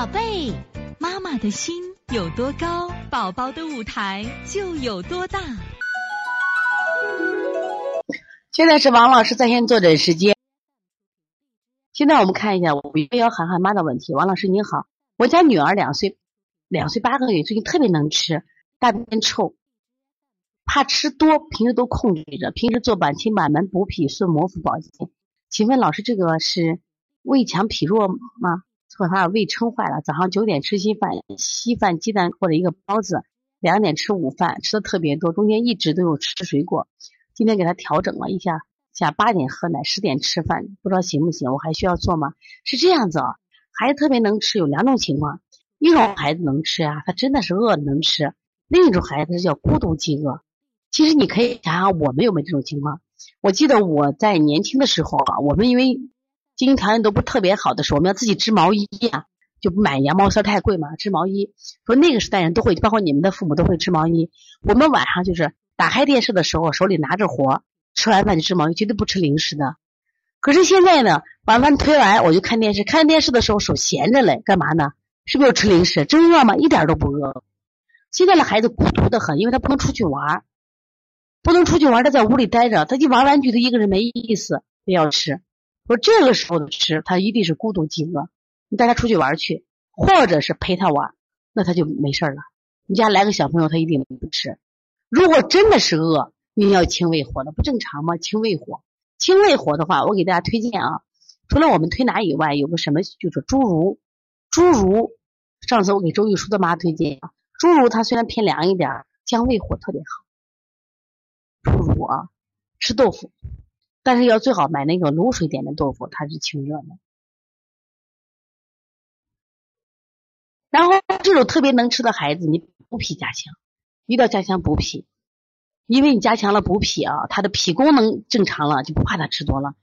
宝贝，妈妈的心有多高，宝宝的舞台就有多大。现在是王老师在线坐诊时间。现在我们看一下五幺幺涵涵妈的问题。王老师您好，我家女儿两岁，两岁八个月，最近特别能吃，大便臭，怕吃多，平时都控制着，平时做板清板门、补脾顺膜腹保健。请问老师，这个是胃强脾弱吗？或者他胃撑坏了？早上九点吃稀饭，稀饭鸡蛋或者一个包子，两点吃午饭，吃的特别多，中间一直都有吃水果。今天给他调整了一下，下八点喝奶，十点吃饭，不知道行不行？我还需要做吗？是这样子啊，孩子特别能吃，有两种情况，一种孩子能吃啊，他真的是饿能吃；另一种孩子是叫孤独饥饿。其实你可以想想我们有没有这种情况？我记得我在年轻的时候啊，我们因为经济条件都不特别好的时候，我们要自己织毛衣呀，就不买羊毛衫太贵嘛，织毛衣。说那个时代人都会，包括你们的父母都会织毛衣。我们晚上就是打开电视的时候，手里拿着活，吃完饭就织毛衣，绝对不吃零食的。可是现在呢，晚饭推完我就看电视，看电视的时候手闲着嘞，干嘛呢？是不是吃零食？真饿吗？一点都不饿。现在的孩子孤独的很，因为他不能出去玩。不能出去玩，他在屋里待着，他就玩玩具，他一个人没意思，非要吃。说这个时候的吃，他一定是孤独饥饿。你带他出去玩去，或者是陪他玩，那他就没事了。你家来个小朋友，他一定不吃。如果真的是饿，你要清胃火的，不正常吗？清胃火，清胃火的话，我给大家推荐啊，除了我们推拿以外，有个什么就是猪如，猪如。上次我给周玉书的妈推荐啊，猪如它虽然偏凉一点，降胃火特别好。猪乳啊，吃豆腐，但是要最好买那个卤水点的豆腐，它是清热的。然后这种特别能吃的孩子，你补脾加强，一定要加强补脾，因为你加强了补脾啊，他的脾功能正常了，就不怕他吃多了。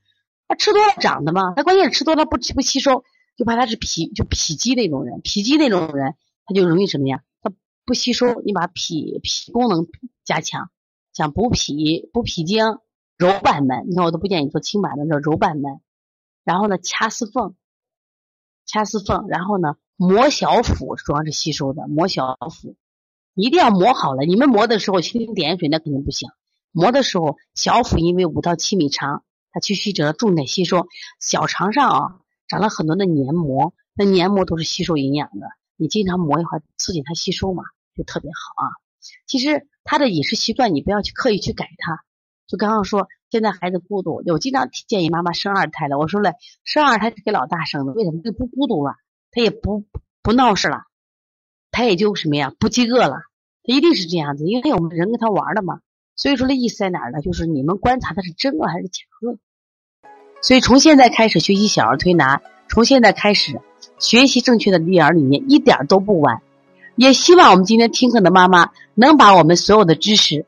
他吃多了长的嘛，他关键是吃多了不不吸收，就怕他是脾就脾积那种人，脾积那种人他就容易什么呀？他不吸收，你把脾脾功能加强。像补脾、补脾经、揉板门，你看我都不建议做轻板的，叫揉板门。然后呢，掐丝缝，掐丝缝，然后呢，磨小腹，主要是吸收的。磨小腹，一定要磨好了。你们磨的时候蜻蜓点水那肯定不行。磨的时候，小腹因为五到七米长，它去吸着重点吸收。小肠上啊，长了很多的黏膜，那黏膜都是吸收营养的。你经常磨一会儿，促进它吸收嘛，就特别好啊。其实他的饮食习惯你不要去刻意去改他，就刚刚说现在孩子孤独，我经常建议妈妈生二胎的，我说了生二胎是给老大生的，为什么就不孤独了？他也不不闹事了，他也就什么呀不饥饿了，他一定是这样子，因为我们人跟他玩的嘛。所以说的意思在哪儿呢？就是你们观察他是真饿还是假饿。所以从现在开始学习小儿推拿，从现在开始学习正确的育儿理念，一点都不晚。也希望我们今天听课的妈妈能把我们所有的知识，